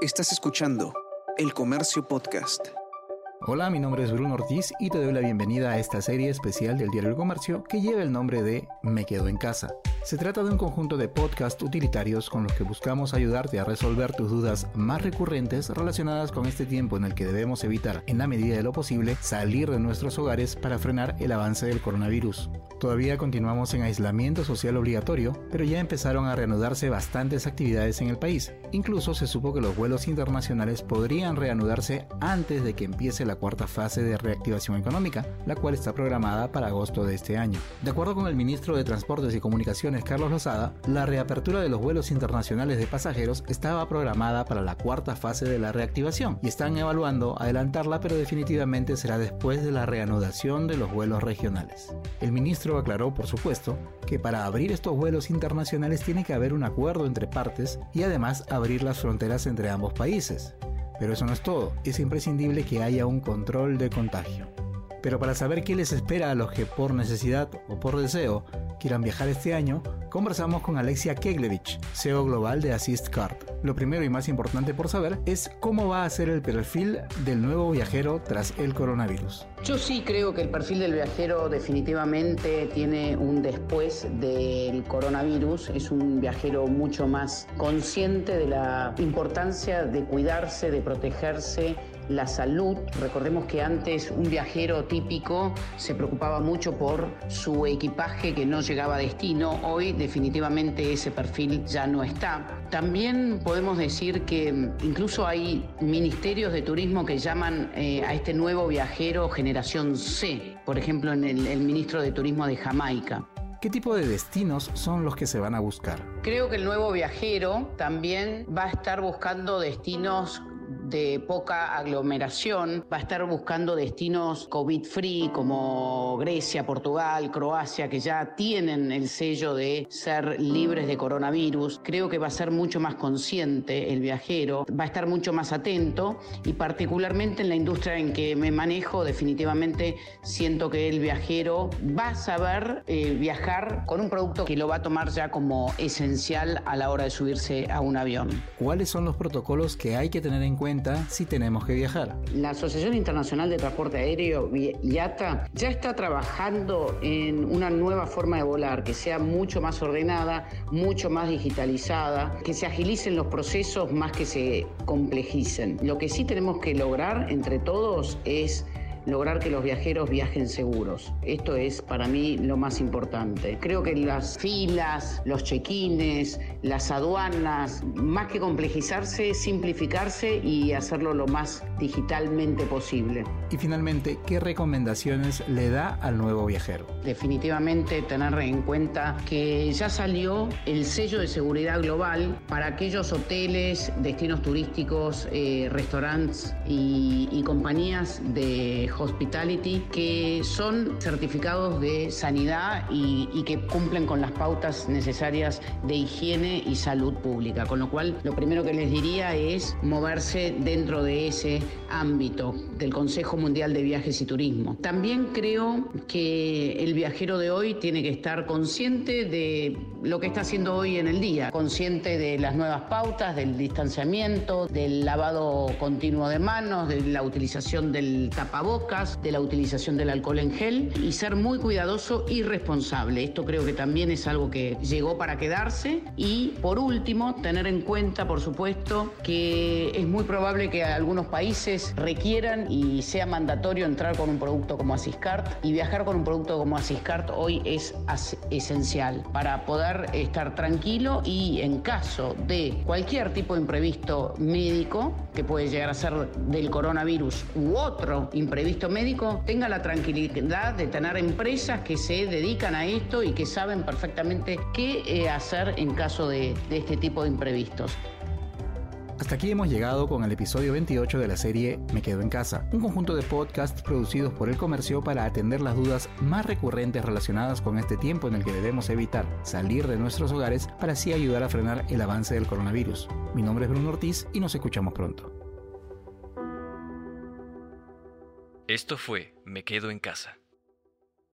Estás escuchando El Comercio Podcast. Hola, mi nombre es Bruno Ortiz y te doy la bienvenida a esta serie especial del Diario El Comercio que lleva el nombre de Me Quedo en Casa. Se trata de un conjunto de podcasts utilitarios con los que buscamos ayudarte a resolver tus dudas más recurrentes relacionadas con este tiempo en el que debemos evitar, en la medida de lo posible, salir de nuestros hogares para frenar el avance del coronavirus. Todavía continuamos en aislamiento social obligatorio, pero ya empezaron a reanudarse bastantes actividades en el país. Incluso se supo que los vuelos internacionales podrían reanudarse antes de que empiece la cuarta fase de reactivación económica, la cual está programada para agosto de este año. De acuerdo con el ministro de Transportes y Comunicaciones, Carlos Lozada, la reapertura de los vuelos internacionales de pasajeros estaba programada para la cuarta fase de la reactivación y están evaluando adelantarla, pero definitivamente será después de la reanudación de los vuelos regionales. El ministro aclaró, por supuesto, que para abrir estos vuelos internacionales tiene que haber un acuerdo entre partes y además abrir las fronteras entre ambos países. Pero eso no es todo, es imprescindible que haya un control de contagio. Pero para saber qué les espera a los que por necesidad o por deseo quieran viajar este año, conversamos con Alexia Keglevich, CEO global de Assist Card. Lo primero y más importante por saber es cómo va a ser el perfil del nuevo viajero tras el coronavirus. Yo sí creo que el perfil del viajero definitivamente tiene un después del coronavirus. Es un viajero mucho más consciente de la importancia de cuidarse, de protegerse la salud. Recordemos que antes un viajero típico se preocupaba mucho por su equipaje que no llegaba a destino. Hoy definitivamente ese perfil ya no está. También podemos decir que incluso hay ministerios de turismo que llaman eh, a este nuevo viajero generación C, por ejemplo en el, el ministro de Turismo de Jamaica. ¿Qué tipo de destinos son los que se van a buscar? Creo que el nuevo viajero también va a estar buscando destinos de poca aglomeración, va a estar buscando destinos COVID-free como Grecia, Portugal, Croacia, que ya tienen el sello de ser libres de coronavirus. Creo que va a ser mucho más consciente el viajero, va a estar mucho más atento y particularmente en la industria en que me manejo, definitivamente siento que el viajero va a saber eh, viajar con un producto que lo va a tomar ya como esencial a la hora de subirse a un avión. ¿Cuáles son los protocolos que hay que tener en cuenta si tenemos que viajar. La Asociación Internacional de Transporte Aéreo, IATA, ya está trabajando en una nueva forma de volar que sea mucho más ordenada, mucho más digitalizada, que se agilicen los procesos más que se complejicen. Lo que sí tenemos que lograr entre todos es lograr que los viajeros viajen seguros. Esto es para mí lo más importante. Creo que las filas, los check-ins, las aduanas, más que complejizarse, simplificarse y hacerlo lo más digitalmente posible. Y finalmente, ¿qué recomendaciones le da al nuevo viajero? Definitivamente tener en cuenta que ya salió el sello de seguridad global para aquellos hoteles, destinos turísticos, eh, restaurantes y, y compañías de hospitality que son certificados de sanidad y, que cumplen con las pautas necesarias de higiene y salud pública. Con lo cual, lo primero que les diría es moverse dentro de ese ámbito del Consejo Mundial de Viajes y Turismo. También creo que el viajero de hoy tiene que estar consciente de lo que está haciendo hoy en el día, consciente de las nuevas pautas, del distanciamiento, del lavado continuo de manos, de la utilización del tapabocas, de la utilización del alcohol en gel y ser muy cuidadoso y responsable. Esto creo que también es algo que llegó para quedarse y por último tener en cuenta, por supuesto, que es muy probable que algunos países requieran y sea mandatorio entrar con un producto como Asiscart y viajar con un producto como Asiscart hoy es esencial para poder estar tranquilo y en caso de cualquier tipo de imprevisto médico, que puede llegar a ser del coronavirus u otro imprevisto médico, tenga la tranquilidad de tener empresas que se dedican a esto y que saben perfectamente qué eh, hacer en caso de este tipo de imprevistos. Hasta aquí hemos llegado con el episodio 28 de la serie Me Quedo en Casa, un conjunto de podcasts producidos por el comercio para atender las dudas más recurrentes relacionadas con este tiempo en el que debemos evitar salir de nuestros hogares para así ayudar a frenar el avance del coronavirus. Mi nombre es Bruno Ortiz y nos escuchamos pronto. Esto fue Me Quedo en Casa.